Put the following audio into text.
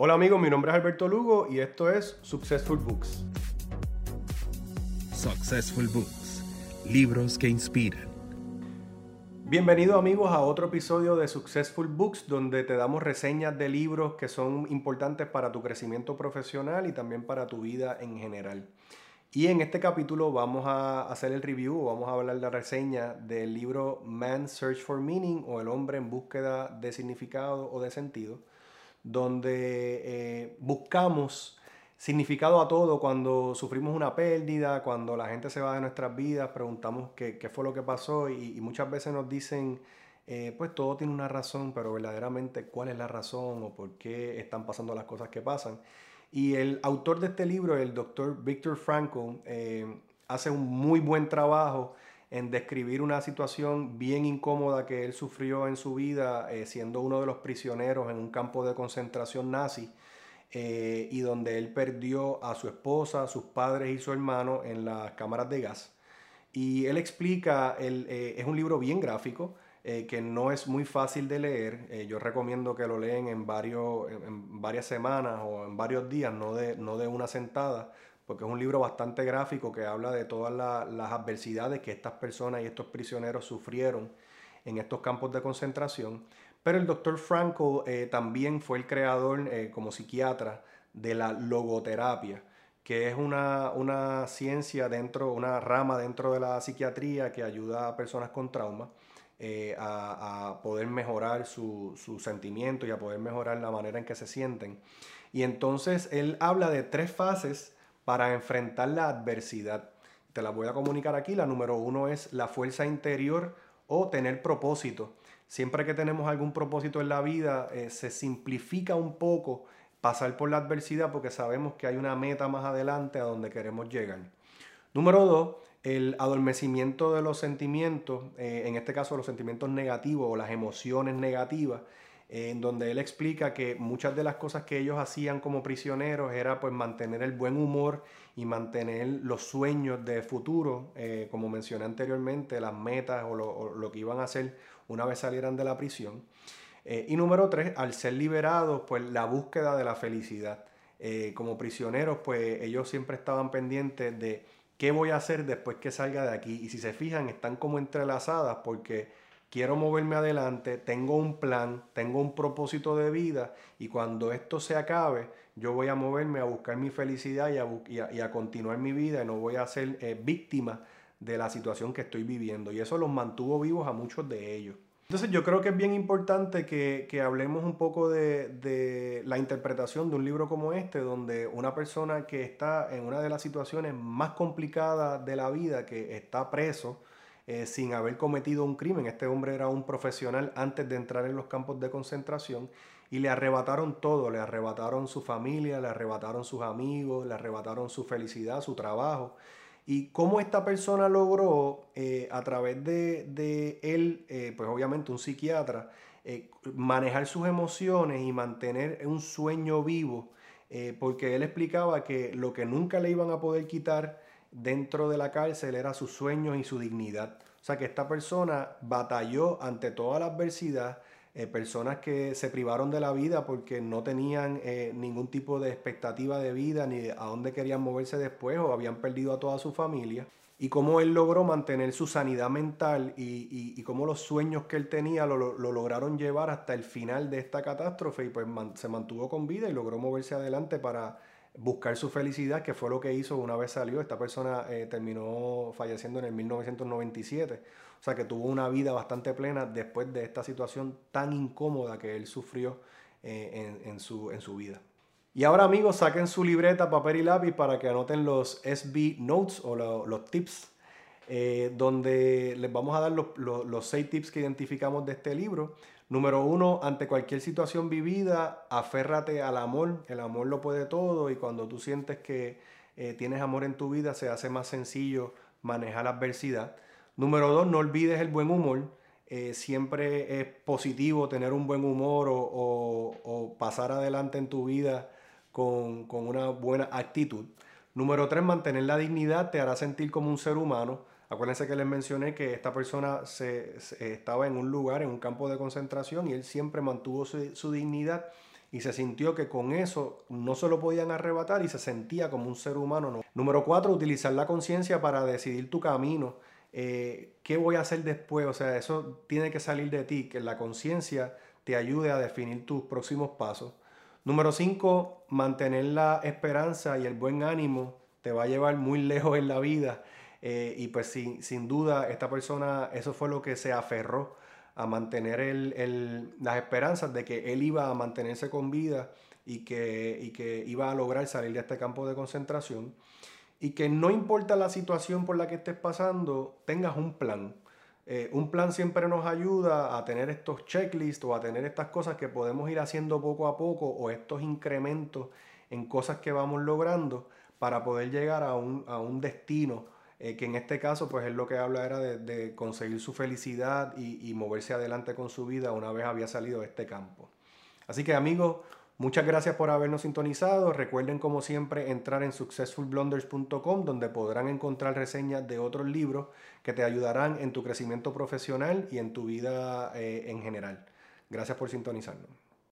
Hola amigos, mi nombre es Alberto Lugo y esto es Successful Books. Successful Books, libros que inspiran. Bienvenidos amigos a otro episodio de Successful Books donde te damos reseñas de libros que son importantes para tu crecimiento profesional y también para tu vida en general. Y en este capítulo vamos a hacer el review, vamos a hablar de la reseña del libro Man's Search for Meaning o El hombre en búsqueda de significado o de sentido donde eh, buscamos significado a todo cuando sufrimos una pérdida, cuando la gente se va de nuestras vidas, preguntamos qué, fue lo que pasó y, muchas veces nos dicen, eh, pues todo tiene una razón, pero verdaderamente cuál es la razón o por qué están pasando las cosas que pasan. Y el autor de este libro, el doctor Victor Frankl, eh, hace un muy buen trabajo en describir una situación bien incómoda que él sufrió en su vida eh, siendo uno de los prisioneros en un campo de concentración nazi eh, y donde él perdió a su esposa, sus padres y su hermano en las cámaras de gas. Y él explica, eh, es un libro bien gráfico, que no es muy fácil de leer. yo recomiendo que lo leen en, varios, en, varias semanas o en varios días, no de, no de una sentada, porque es un libro bastante gráfico que habla de todas las adversidades que estas personas y estos prisioneros sufrieron en estos campos de concentración. Pero el doctor Franco eh, también fue el creador eh, como psiquiatra de la logoterapia, que es una, una, ciencia dentro, una rama dentro de la psiquiatría que ayuda a personas con trauma eh, a, poder mejorar su, su sentimiento y a poder mejorar la manera en que se sienten. Y entonces él habla de tres fases para enfrentar la adversidad. Te la voy a comunicar aquí. La número uno es la fuerza interior o tener propósito. Siempre que tenemos algún propósito en la vida, eh, se simplifica un poco pasar por la adversidad porque sabemos que hay una meta más adelante a donde queremos llegar. Número dos, el adormecimiento de los sentimientos, eh, en este caso los sentimientos negativos o las emociones negativas, en donde él explica que muchas de las cosas que ellos hacían como prisioneros era pues mantener el buen humor y mantener los sueños de futuro, eh, como mencioné anteriormente, las metas o lo, que iban a hacer una vez salieran de la prisión. Eh, y número tres, al ser liberados, pues la búsqueda de la felicidad. Eh, como prisioneros, pues ellos siempre estaban pendientes de qué voy a hacer después que salga de aquí. Y si se fijan, están como entrelazadas porque quiero moverme adelante, tengo un plan, tengo un propósito de vida y cuando esto se acabe, yo voy a moverme a buscar mi felicidad y a, continuar mi vida y no voy a ser eh, víctima de la situación que estoy viviendo. Y eso los mantuvo vivos a muchos de ellos. Entonces yo creo que es bien importante que, hablemos un poco de, de, la interpretación de un libro como este, donde una persona que está en una de las situaciones más complicadas de la vida, que está preso, eh, sin haber cometido un crimen. Este hombre era un profesional antes de entrar en los campos de concentración y le arrebataron todo, le arrebataron su familia, le arrebataron sus amigos, le arrebataron su felicidad, su trabajo. Y cómo esta persona logró, eh, a través de, él, eh, pues obviamente un psiquiatra, manejar sus emociones y mantener un sueño vivo, porque él explicaba que lo que nunca le iban a poder quitar dentro de la cárcel era sus sueños y su dignidad. O sea que esta persona batalló ante toda la adversidad, eh, personas que se privaron de la vida porque no tenían eh, ningún tipo de expectativa de vida ni a dónde querían moverse después o habían perdido a toda su familia. Y cómo él logró mantener su sanidad mental y, cómo los sueños que él tenía lo, lo, lograron llevar hasta el final de esta catástrofe y pues se mantuvo con vida y logró moverse adelante para buscar su felicidad, que fue lo que hizo una vez salió. Esta persona eh, terminó falleciendo en el 1997. O sea que tuvo una vida bastante plena después de esta situación tan incómoda que él sufrió eh, en, su, en, su, vida. Y ahora amigos, saquen su libreta, papel y lápiz para que anoten los SB Notes o los tips, eh, donde les vamos a dar los, los seis tips que identificamos de este libro. Número uno, ante cualquier situación vivida, aférrate al amor. El amor lo puede todo y cuando tú sientes que eh, tienes amor en tu vida, se hace más sencillo manejar la adversidad. Número dos, no olvides el buen humor. Eh, siempre es positivo tener un buen humor o, pasar adelante en tu vida con, con una buena actitud. Número tres, mantener la dignidad te hará sentir como un ser humano. Acuérdense que les mencioné que esta persona se, estaba en un lugar, en un campo de concentración, y él siempre mantuvo su, dignidad y se sintió que con eso no se lo podían arrebatar y se sentía como un ser humano. Número cuatro, utilizar la conciencia para decidir tu camino. Eh, ¿Qué voy a hacer después? O sea, eso tiene que salir de ti, que la conciencia te ayude a definir tus próximos pasos. Número cinco, mantener la esperanza y el buen ánimo te va a llevar muy lejos en la vida. Eh, y pues sin, sin duda, esta persona, eso fue lo que se aferró a mantener el, las esperanzas de que él iba a mantenerse con vida y que, que iba a lograr salir de este campo de concentración y que no importa la situación por la que estés pasando, tengas un plan. Eh, un plan siempre nos ayuda a tener estos checklists o a tener estas cosas que podemos ir haciendo poco a poco o estos incrementos en cosas que vamos logrando para poder llegar a un, a un destino eh, que en este caso pues es lo que habla era de, conseguir su felicidad y, moverse adelante con su vida una vez había salido de este campo. Así que amigos, muchas gracias por habernos sintonizado. Recuerden como siempre entrar en successfulblunders.com donde podrán encontrar reseñas de otros libros que te ayudarán en tu crecimiento profesional y en tu vida eh, en general. Gracias por sintonizarnos.